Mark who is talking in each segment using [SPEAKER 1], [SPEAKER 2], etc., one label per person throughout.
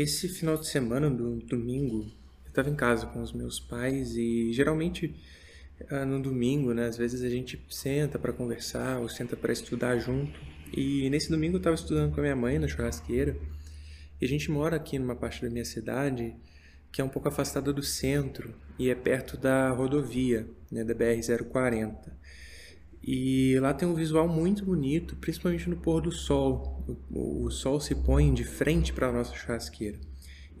[SPEAKER 1] esse final de semana, do domingo, eu estava em casa com os meus pais e geralmente ah, no domingo, né, às vezes a gente senta para conversar ou senta para estudar junto. E nesse domingo eu estava estudando com a minha mãe na churrasqueira. E a gente mora aqui numa parte da minha cidade que é um pouco afastada do centro e é perto da rodovia, né, da BR-040. E lá tem um visual muito bonito, principalmente no pôr do sol. O, o sol se põe de frente para a nossa churrasqueira.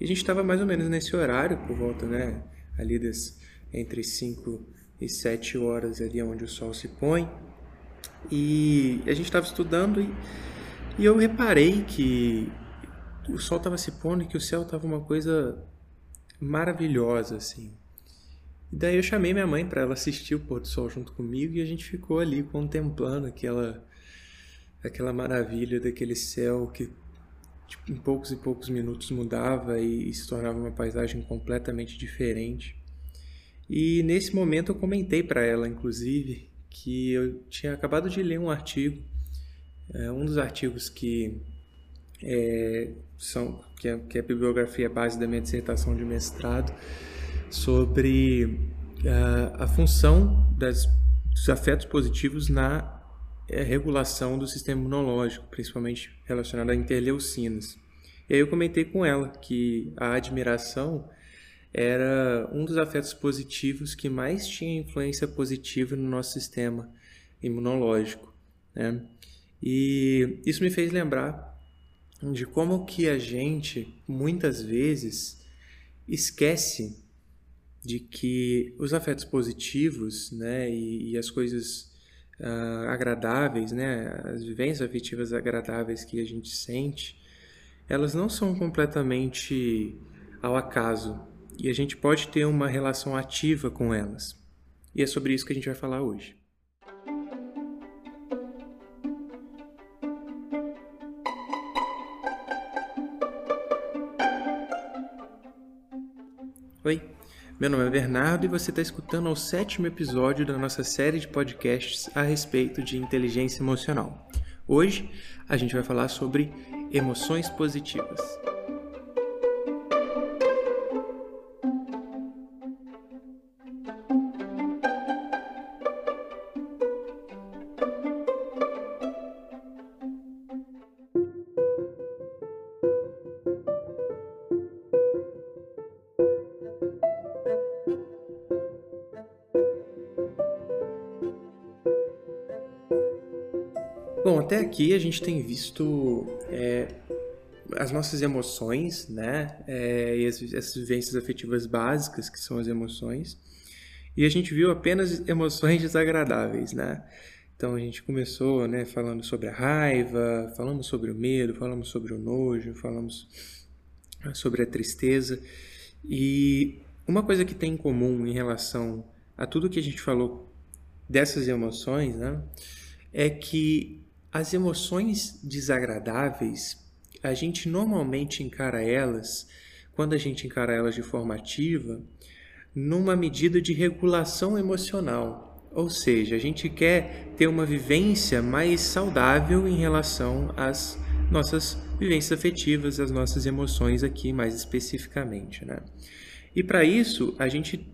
[SPEAKER 1] E a gente estava mais ou menos nesse horário, por volta, né, ali das entre 5 e 7 horas ali onde o sol se põe. E a gente estava estudando e, e eu reparei que o sol estava se pondo e que o céu estava uma coisa maravilhosa assim. E daí eu chamei minha mãe para ela assistir o pôr do sol junto comigo e a gente ficou ali contemplando aquela aquela maravilha daquele céu que tipo, em poucos e poucos minutos mudava e, e se tornava uma paisagem completamente diferente. E nesse momento eu comentei para ela, inclusive, que eu tinha acabado de ler um artigo, é, um dos artigos que é, são que é, que é a bibliografia base da minha dissertação de mestrado, sobre uh, a função das, dos afetos positivos na uh, regulação do sistema imunológico, principalmente relacionado a interleucinas. E aí eu comentei com ela que a admiração era um dos afetos positivos que mais tinha influência positiva no nosso sistema imunológico. Né? E isso me fez lembrar de como que a gente muitas vezes esquece de que os afetos positivos, né, e, e as coisas uh, agradáveis, né, as vivências afetivas agradáveis que a gente sente, elas não são completamente ao acaso e a gente pode ter uma relação ativa com elas. E é sobre isso que a gente vai falar hoje. Oi, meu nome é Bernardo e você está escutando o sétimo episódio da nossa série de podcasts a respeito de inteligência emocional. Hoje a gente vai falar sobre emoções positivas. Aqui a gente tem visto é, as nossas emoções, né? É, e as, essas vivências afetivas básicas, que são as emoções. E a gente viu apenas emoções desagradáveis, né? Então a gente começou, né, falando sobre a raiva, falamos sobre o medo, falamos sobre o nojo, falamos sobre a tristeza. E uma coisa que tem em comum em relação a tudo que a gente falou dessas emoções, né, é que as emoções desagradáveis, a gente normalmente encara elas, quando a gente encara elas de forma ativa, numa medida de regulação emocional. Ou seja, a gente quer ter uma vivência mais saudável em relação às nossas vivências afetivas, às nossas emoções aqui mais especificamente, né? E para isso, a gente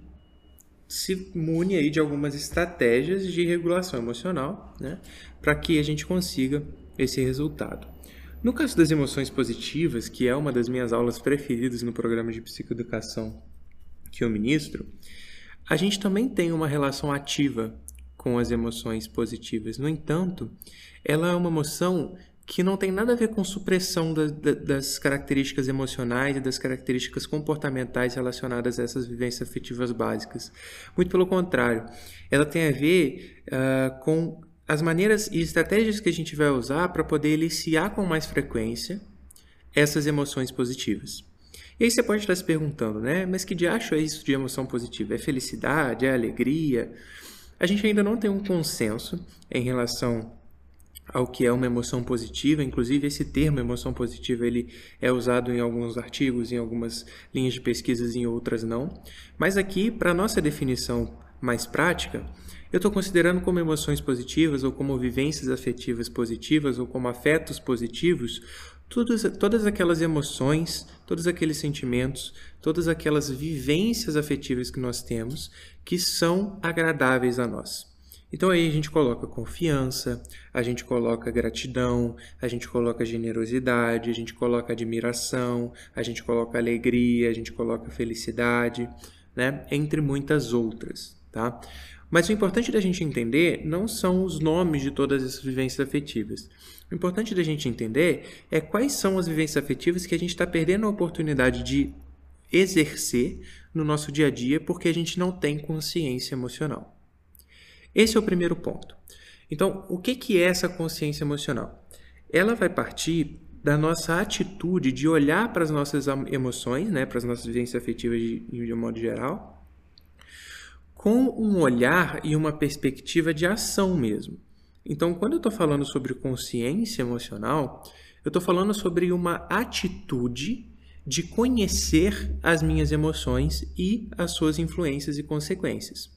[SPEAKER 1] se mune aí de algumas estratégias de regulação emocional, né, para que a gente consiga esse resultado. No caso das emoções positivas, que é uma das minhas aulas preferidas no programa de psicoeducação que eu ministro, a gente também tem uma relação ativa com as emoções positivas. No entanto, ela é uma emoção que não tem nada a ver com supressão da, da, das características emocionais e das características comportamentais relacionadas a essas vivências afetivas básicas. Muito pelo contrário, ela tem a ver uh, com as maneiras e estratégias que a gente vai usar para poder eliciar com mais frequência essas emoções positivas. E aí você pode estar se perguntando, né? Mas que diacho é isso de emoção positiva? É felicidade? É alegria? A gente ainda não tem um consenso em relação ao que é uma emoção positiva. Inclusive, esse termo emoção positiva ele é usado em alguns artigos, em algumas linhas de pesquisas, em outras não. Mas aqui, para nossa definição mais prática, eu estou considerando como emoções positivas ou como vivências afetivas positivas ou como afetos positivos todas, todas aquelas emoções, todos aqueles sentimentos, todas aquelas vivências afetivas que nós temos que são agradáveis a nós. Então aí a gente coloca confiança, a gente coloca gratidão, a gente coloca generosidade, a gente coloca admiração, a gente coloca alegria, a gente coloca felicidade, né? Entre muitas outras, tá? Mas o importante da gente entender não são os nomes de todas essas vivências afetivas. O importante da gente entender é quais são as vivências afetivas que a gente está perdendo a oportunidade de exercer no nosso dia a dia porque a gente não tem consciência emocional. Esse é o primeiro ponto. Então, o que, que é essa consciência emocional? Ela vai partir da nossa atitude de olhar para as nossas emoções, né, para as nossas vivências afetivas de, de um modo geral, com um olhar e uma perspectiva de ação mesmo. Então, quando eu estou falando sobre consciência emocional, eu estou falando sobre uma atitude de conhecer as minhas emoções e as suas influências e consequências.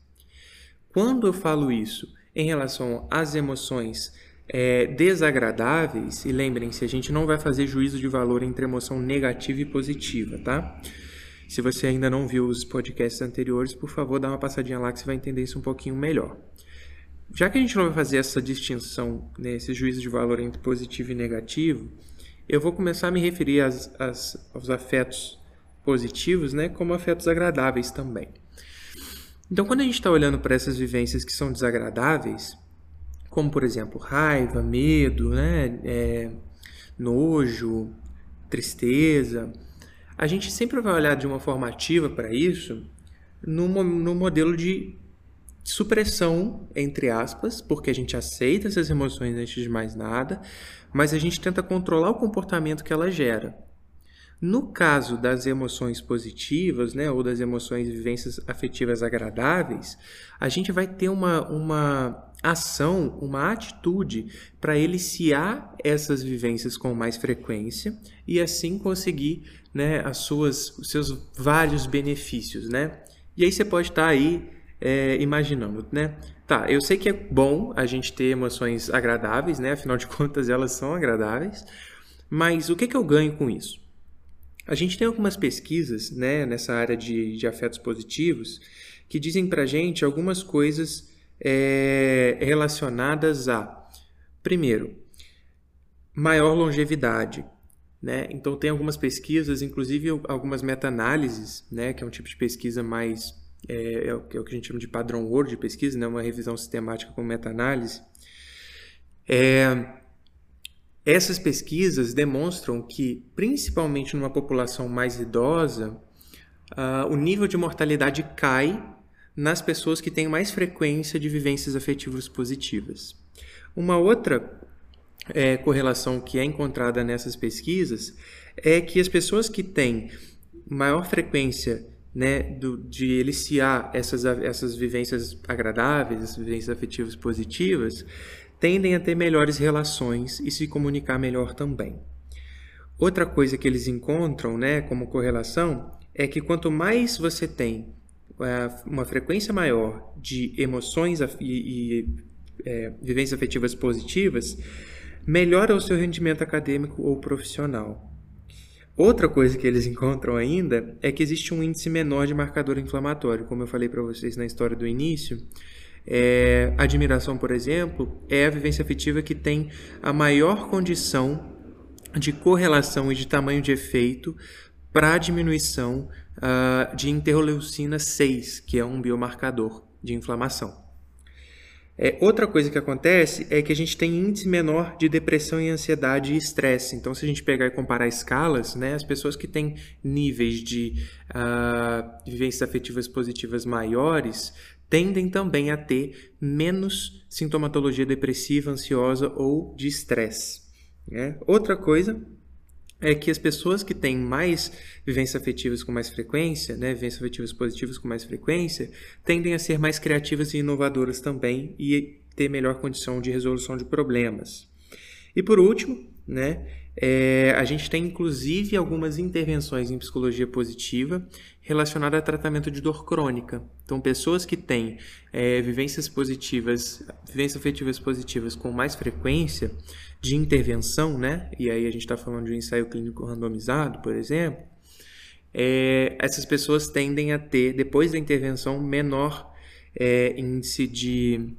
[SPEAKER 1] Quando eu falo isso em relação às emoções é, desagradáveis, e lembrem-se, a gente não vai fazer juízo de valor entre emoção negativa e positiva, tá? Se você ainda não viu os podcasts anteriores, por favor, dá uma passadinha lá que você vai entender isso um pouquinho melhor. Já que a gente não vai fazer essa distinção, né, esse juízo de valor entre positivo e negativo, eu vou começar a me referir às, às, aos afetos positivos né, como afetos agradáveis também. Então, quando a gente está olhando para essas vivências que são desagradáveis, como por exemplo raiva, medo, né, é, nojo, tristeza, a gente sempre vai olhar de uma forma ativa para isso no, no modelo de supressão, entre aspas, porque a gente aceita essas emoções antes de mais nada, mas a gente tenta controlar o comportamento que ela gera. No caso das emoções positivas, né, ou das emoções e vivências afetivas agradáveis, a gente vai ter uma, uma ação, uma atitude para eliciar essas vivências com mais frequência e assim conseguir né, as suas, os seus vários benefícios, né? E aí você pode estar tá aí é, imaginando, né? Tá, eu sei que é bom a gente ter emoções agradáveis, né? Afinal de contas, elas são agradáveis. Mas o que, que eu ganho com isso? A gente tem algumas pesquisas, né, nessa área de, de afetos positivos, que dizem pra gente algumas coisas é, relacionadas a, primeiro, maior longevidade. Né? Então, tem algumas pesquisas, inclusive algumas meta-análises, né, que é um tipo de pesquisa mais. É, é, o que a gente chama de padrão ouro de pesquisa, né, uma revisão sistemática com meta-análise. É, essas pesquisas demonstram que, principalmente numa população mais idosa, uh, o nível de mortalidade cai nas pessoas que têm mais frequência de vivências afetivas positivas. Uma outra é, correlação que é encontrada nessas pesquisas é que as pessoas que têm maior frequência né, do, de eliciar essas, essas vivências agradáveis, essas vivências afetivas positivas, tendem a ter melhores relações e se comunicar melhor também. Outra coisa que eles encontram né, como correlação é que quanto mais você tem é, uma frequência maior de emoções e, e é, vivências afetivas positivas, melhora o seu rendimento acadêmico ou profissional. Outra coisa que eles encontram ainda é que existe um índice menor de marcador inflamatório, como eu falei para vocês na história do início. É, admiração, por exemplo, é a vivência afetiva que tem a maior condição de correlação e de tamanho de efeito para a diminuição uh, de interleucina 6, que é um biomarcador de inflamação. É, outra coisa que acontece é que a gente tem índice menor de depressão e ansiedade e estresse. Então, se a gente pegar e comparar escalas, né, as pessoas que têm níveis de uh, vivências afetivas positivas maiores tendem também a ter menos sintomatologia depressiva, ansiosa ou de estresse. Né? Outra coisa é que as pessoas que têm mais vivências afetivas com mais frequência, né, vivências afetivas positivas com mais frequência, tendem a ser mais criativas e inovadoras também e ter melhor condição de resolução de problemas. E por último, né, É, a gente tem inclusive algumas intervenções em psicologia positiva relacionada a tratamento de dor crônica. Então, pessoas que têm é, vivências positivas, vivências afetivas positivas com mais frequência de intervenção, né? E aí a gente está falando de um ensaio clínico randomizado, por exemplo. É, essas pessoas tendem a ter, depois da intervenção, menor é, índice de,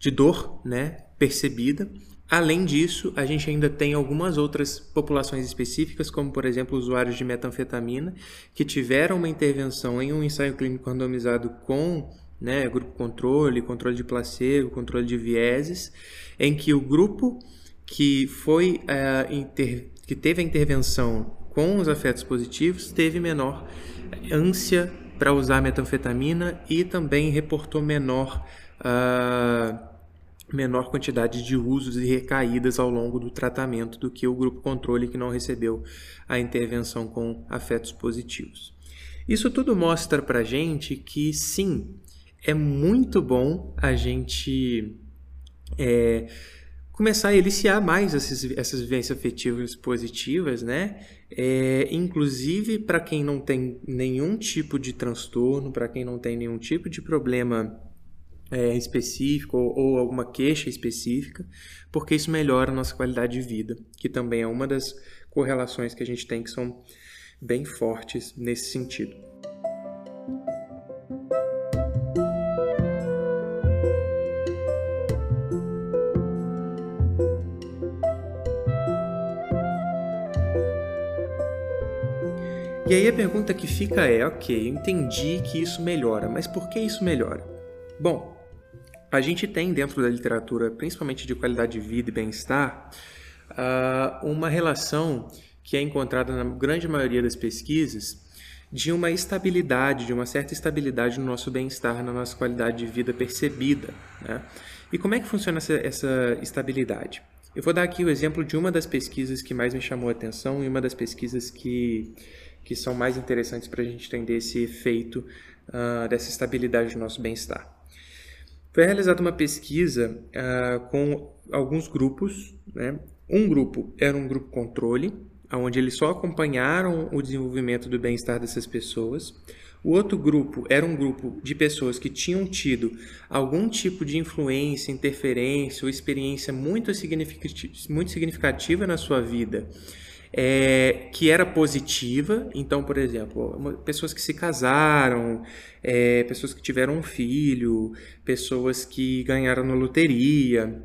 [SPEAKER 1] de dor né, percebida Além disso, a gente ainda tem algumas outras populações específicas, como por exemplo usuários de metanfetamina, que tiveram uma intervenção em um ensaio clínico randomizado com né, grupo controle, controle de placebo, controle de vieses, em que o grupo que foi uh, inter... que teve a intervenção com os afetos positivos teve menor ânsia para usar metanfetamina e também reportou menor uh, menor quantidade de usos e recaídas ao longo do tratamento do que o grupo controle que não recebeu a intervenção com afetos positivos. Isso tudo mostra para gente que sim, é muito bom a gente é, começar a eliciar mais essas, vivências afetivas positivas, né? É, inclusive para quem não tem nenhum tipo de transtorno, para quem não tem nenhum tipo de problema é, específico ou, ou, alguma queixa específica, porque isso melhora a nossa qualidade de vida, que também é uma das correlações que a gente tem que são bem fortes nesse sentido. E aí a pergunta que fica é, ok, eu entendi que isso melhora, mas por que isso melhora? Bom, a gente tem dentro da literatura, principalmente de qualidade de vida e bem-estar, ah, uma relação que é encontrada na grande maioria das pesquisas de uma estabilidade, de uma certa estabilidade no nosso bem-estar, na nossa qualidade de vida percebida. Né? E como é que funciona essa, essa, estabilidade? Eu vou dar aqui o exemplo de uma das pesquisas que mais me chamou a atenção e uma das pesquisas que, que são mais interessantes para a gente entender esse efeito uh, dessa estabilidade do nosso bem-estar. Foi realizada uma pesquisa uh, com alguns grupos. Né? Um grupo era um grupo controle, onde eles só acompanharam o desenvolvimento do bem-estar dessas pessoas. O outro grupo era um grupo de pessoas que tinham tido algum tipo de influência, interferência ou experiência muito significativa, muito significativa na sua vida é, que era positiva. Então, por exemplo, pessoas que se casaram, é, pessoas que tiveram um filho, pessoas que ganharam na loteria.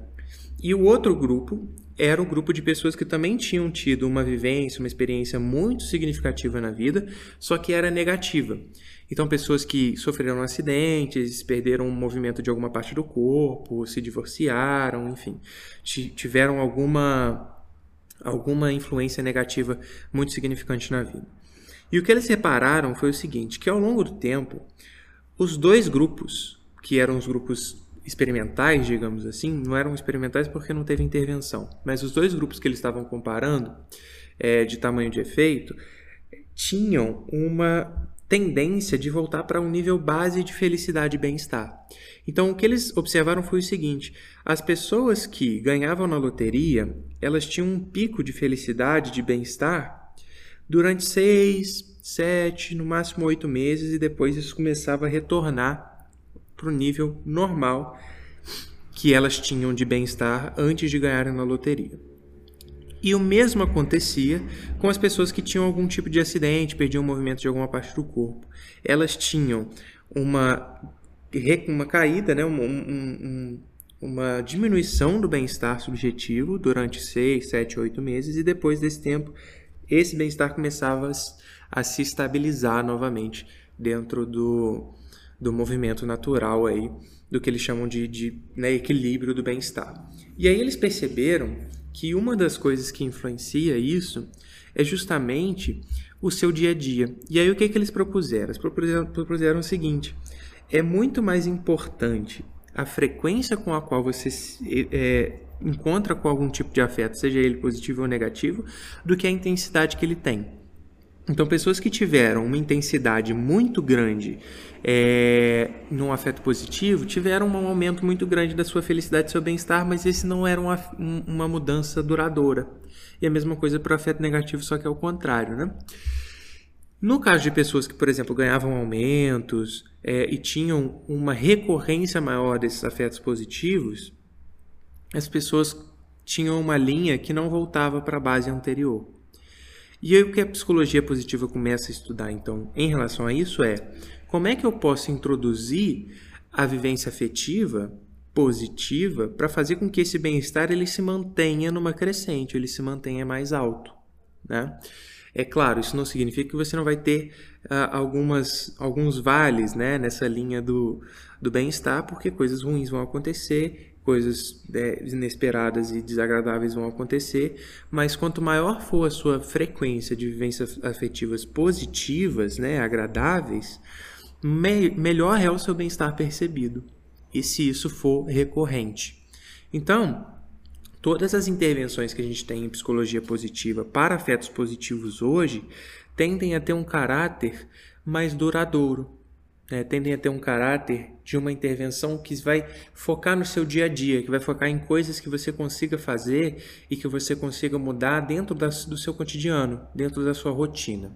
[SPEAKER 1] E o outro grupo era o grupo de pessoas que também tinham tido uma vivência, uma experiência muito significativa na vida, só que era negativa. Então, pessoas que sofreram acidentes, perderam o movimento de alguma parte do corpo, se divorciaram, enfim, tiveram alguma alguma influência negativa muito significante na vida. E o que eles repararam foi o seguinte, que ao longo do tempo, os dois grupos, que eram os grupos experimentais, digamos assim, não eram experimentais porque não teve intervenção, mas os dois grupos que eles estavam comparando, é, de tamanho de efeito, tinham uma tendência de voltar para um nível base de felicidade e bem-estar. Então, o que eles observaram foi o seguinte: as pessoas que ganhavam na loteria, elas tinham um pico de felicidade, de bem-estar, durante seis, sete, no máximo oito meses, e depois isso começava a retornar para o nível normal que elas tinham de bem-estar antes de ganharem na loteria. E o mesmo acontecia com as pessoas que tinham algum tipo de acidente, perdiam o movimento de alguma parte do corpo. Elas tinham uma, uma caída, né? um, um, uma diminuição do bem-estar subjetivo durante 6, 7, 8 meses, e depois desse tempo, esse bem-estar começava a se estabilizar novamente dentro do, do movimento natural aí, do que eles chamam de, de né, equilíbrio do bem-estar. E aí eles perceberam que uma das coisas que influencia isso é justamente o seu dia a dia. E aí o que, que eles propuseram? Eles propuseram, propuseram o seguinte: é muito mais importante a frequência com a qual você é, encontra com algum tipo de afeto, seja ele positivo ou negativo, do que a intensidade que ele tem. Então, pessoas que tiveram uma intensidade muito grande é, num afeto positivo tiveram um aumento muito grande da sua felicidade e seu bem-estar, mas esse não era uma, uma mudança duradoura. e a mesma coisa para o afeto negativo, só que é o contrário, né? No caso de pessoas que, por exemplo, ganhavam aumentos é, e tinham uma recorrência maior desses afetos positivos, as pessoas tinham uma linha que não voltava para a base anterior. E aí o que a psicologia positiva começa a estudar, então, em relação a isso é como é que eu posso introduzir a vivência afetiva positiva para fazer com que esse bem-estar ele se mantenha numa crescente, ele se mantenha mais alto, né? É claro, isso não significa que você não vai ter uh, algumas, alguns vales né, nessa linha do, do bem-estar, porque coisas ruins vão acontecer, coisas é, inesperadas e desagradáveis vão acontecer, mas quanto maior for a sua frequência de vivências afetivas positivas, né, agradáveis, me melhor é o seu bem-estar percebido e se isso for recorrente. Então, todas as intervenções que a gente tem em psicologia positiva para afetos positivos hoje tendem a ter um caráter mais duradouro, né? tendem a ter um caráter de uma intervenção que vai focar no seu dia a dia, que vai focar em coisas que você consiga fazer e que você consiga mudar dentro da, do seu cotidiano, dentro da sua rotina.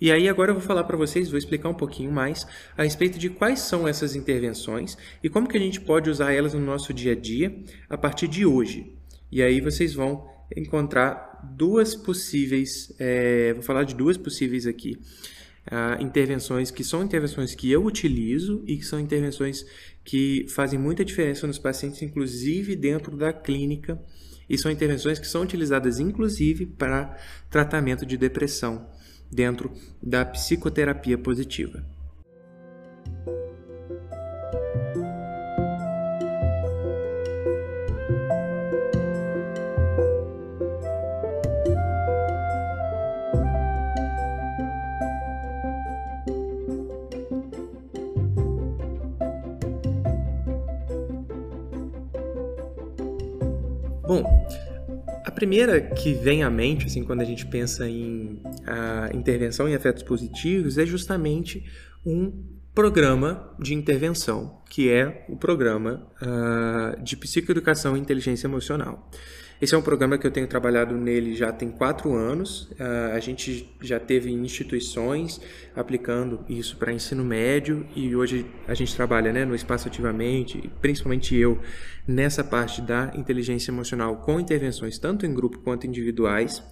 [SPEAKER 1] E aí agora eu vou falar para vocês, vou explicar um pouquinho mais a respeito de quais são essas intervenções e como que a gente pode usar elas no nosso dia a dia a partir de hoje. E aí vocês vão encontrar duas possíveis, é, vou falar de duas possíveis aqui, uh, intervenções que são intervenções que eu utilizo e que são intervenções que fazem muita diferença nos pacientes, inclusive dentro da clínica, e são intervenções que são utilizadas inclusive para tratamento de depressão dentro da psicoterapia positiva. Bom, a primeira que vem à mente, assim, quando a gente pensa em intervenção em afetos positivos, é justamente um programa de intervenção, que é o programa uh, de psicoeducação e inteligência emocional. Esse é um programa que eu tenho trabalhado nele já tem quatro anos. Uh, a gente já teve instituições aplicando isso para ensino médio e hoje a gente trabalha né, no espaço ativamente, principalmente eu, nessa parte da inteligência emocional com intervenções tanto em grupo quanto individuais.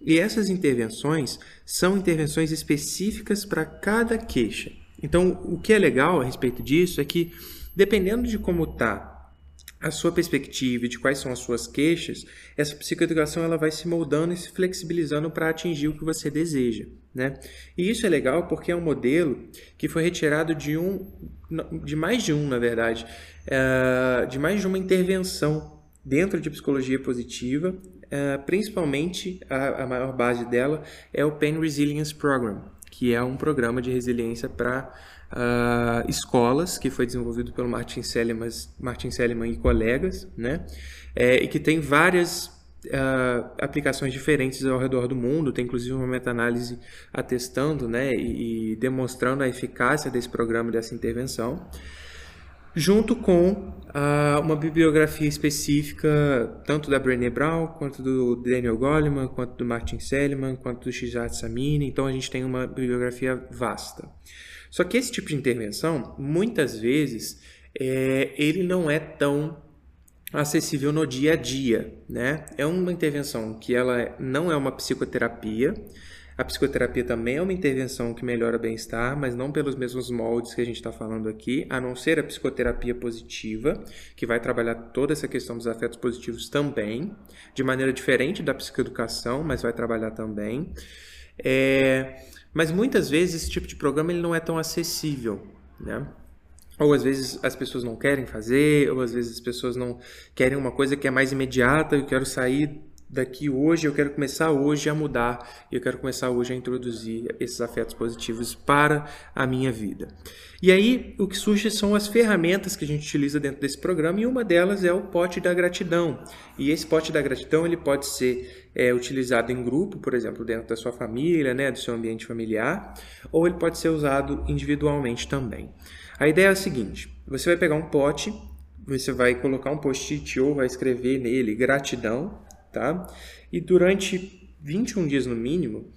[SPEAKER 1] E essas intervenções são intervenções específicas para cada queixa. Então, o que é legal a respeito disso é que, dependendo de como está a sua perspectiva e de quais são as suas queixas, essa psicoeducação ela vai se moldando e se flexibilizando para atingir o que você deseja. Né? E isso é legal porque é um modelo que foi retirado de um, de mais de um, na verdade, uh, de mais de uma intervenção dentro de psicologia positiva, uh, principalmente a maior base dela é o Pain Resilience Program, que é um programa de resiliência para uh, escolas, que foi desenvolvido pelo Martin Seligman, Martin Seligman e colegas, né? É, e que tem várias uh, aplicações diferentes ao redor do mundo, tem inclusive uma meta-análise atestando né, e, e, demonstrando a eficácia desse programa, dessa intervenção, junto com uh, uma bibliografia específica tanto da Brené Brown, quanto do Daniel Goleman, quanto do Martin Seligman, quanto do Shizat Samini, então a gente tem uma bibliografia vasta. Só que esse tipo de intervenção, muitas vezes, é, ele não é tão acessível no dia a dia, né? É uma intervenção que ela não é uma psicoterapia. A psicoterapia também é uma intervenção que melhora bem-estar, mas não pelos mesmos moldes que a gente está falando aqui, a não ser a psicoterapia positiva, que vai trabalhar toda essa questão dos afetos positivos também, de maneira diferente da psicoeducação, mas vai trabalhar também. É, mas muitas vezes esse tipo de programa ele não é tão acessível, né? Ou às vezes as pessoas não querem fazer, ou às vezes as pessoas não querem uma coisa que é mais imediata, eu quero sair daqui hoje, eu quero começar hoje a mudar, eu quero começar hoje a introduzir esses afetos positivos para a minha vida. E aí, o que surge são as ferramentas que a gente utiliza dentro desse programa, e uma delas é o pote da gratidão. E esse pote da gratidão, ele pode ser é, utilizado em grupo, por exemplo, dentro da sua família, né, do seu ambiente familiar, ou ele pode ser usado individualmente também. A ideia é a seguinte, você vai pegar um pote, você vai colocar um post-it ou vai escrever nele gratidão, tá? E durante 21 dias no mínimo,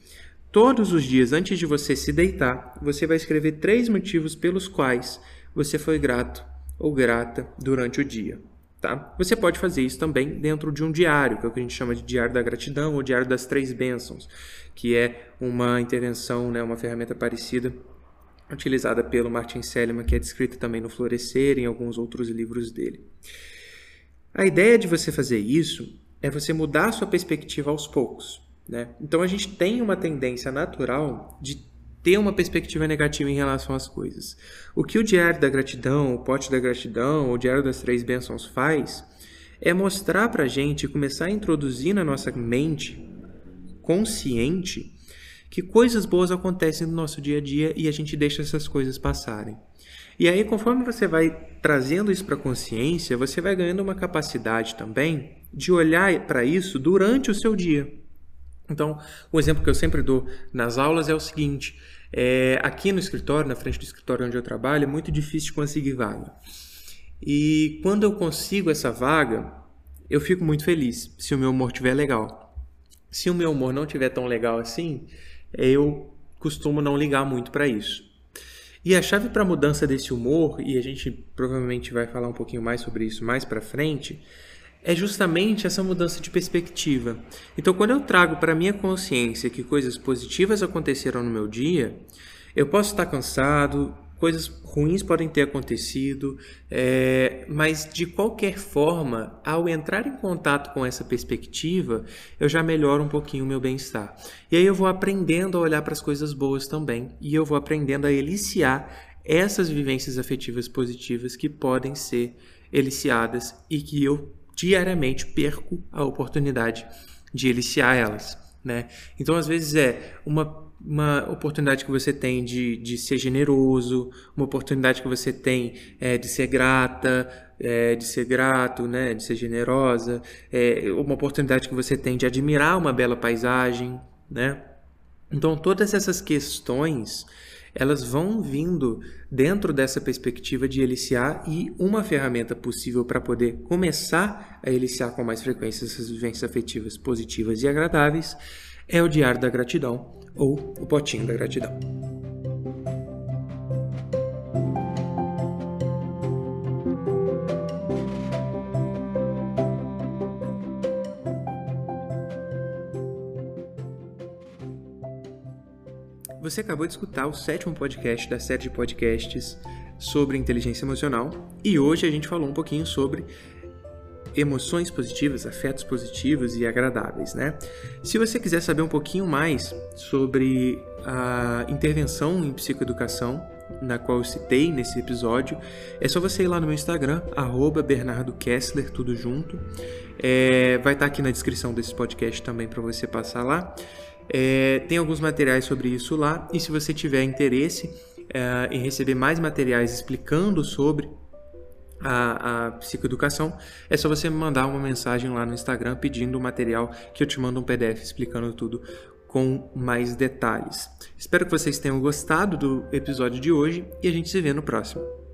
[SPEAKER 1] todos os dias antes de você se deitar, você vai escrever três motivos pelos quais você foi grato ou grata durante o dia. Tá? Você pode fazer isso também dentro de um diário, que é o que a gente chama de diário da gratidão ou diário das três bênçãos, que é uma intervenção, né, uma ferramenta parecida utilizada pelo Martin Seligman, que é descrita também no Florescer e em alguns outros livros dele. A ideia de você fazer isso é você mudar a sua perspectiva aos poucos. Né? Então a gente tem uma tendência natural de ter uma perspectiva negativa em relação às coisas. O que o Diário da Gratidão, o Pote da Gratidão, o Diário das Três Bênçãos faz é mostrar para a gente, começar a introduzir na nossa mente consciente que coisas boas acontecem no nosso dia a dia e a gente deixa essas coisas passarem. E aí, conforme você vai trazendo isso para a consciência, você vai ganhando uma capacidade também de olhar para isso durante o seu dia. Então, o exemplo que eu sempre dou nas aulas é o seguinte: é, aqui no escritório, na frente do escritório onde eu trabalho, é muito difícil conseguir vaga. E quando eu consigo essa vaga, eu fico muito feliz se o meu humor estiver legal. Se o meu humor não estiver tão legal assim, eu costumo não ligar muito para isso. E a chave para a mudança desse humor, e a gente provavelmente vai falar um pouquinho mais sobre isso mais para frente, é justamente essa mudança de perspectiva. Então, quando eu trago para minha consciência que coisas positivas aconteceram no meu dia, eu posso estar cansado, coisas ruins podem ter acontecido, é, mas de qualquer forma, ao entrar em contato com essa perspectiva, eu já melhoro um pouquinho o meu bem-estar. E aí eu vou aprendendo a olhar para as coisas boas também, e eu vou aprendendo a eliciar essas vivências afetivas positivas que podem ser eliciadas e que eu diariamente perco a oportunidade de eliciar elas. Né? Então, às vezes, é uma uma oportunidade que você tem de, de ser generoso, uma oportunidade que você tem é, de ser grata, é, de ser grato, né, de ser generosa, é, uma oportunidade que você tem de admirar uma bela paisagem, né? Então todas essas questões elas vão vindo dentro dessa perspectiva de eliciar e uma ferramenta possível para poder começar a eliciar com mais frequência essas vivências afetivas positivas e agradáveis é o Diário da Gratidão ou o Potinho da Gratidão. Você acabou de escutar o sétimo podcast da série de podcasts sobre inteligência emocional e hoje a gente falou um pouquinho sobre emoções positivas, afetos positivos e agradáveis, né? Se você quiser saber um pouquinho mais sobre a intervenção em psicoeducação, na qual eu citei nesse episódio, é só você ir lá no meu Instagram, arroba Bernardo Kessler, tudo junto. É, vai estar aqui na descrição desse podcast também para você passar lá. É, tem alguns materiais sobre isso lá, e se você tiver interesse é, em receber mais materiais explicando sobre a, a psicoeducação, é só você mandar uma mensagem lá no Instagram pedindo o material que eu te mando um PDF explicando tudo com mais detalhes. Espero que vocês tenham gostado do episódio de hoje e a gente se vê no próximo.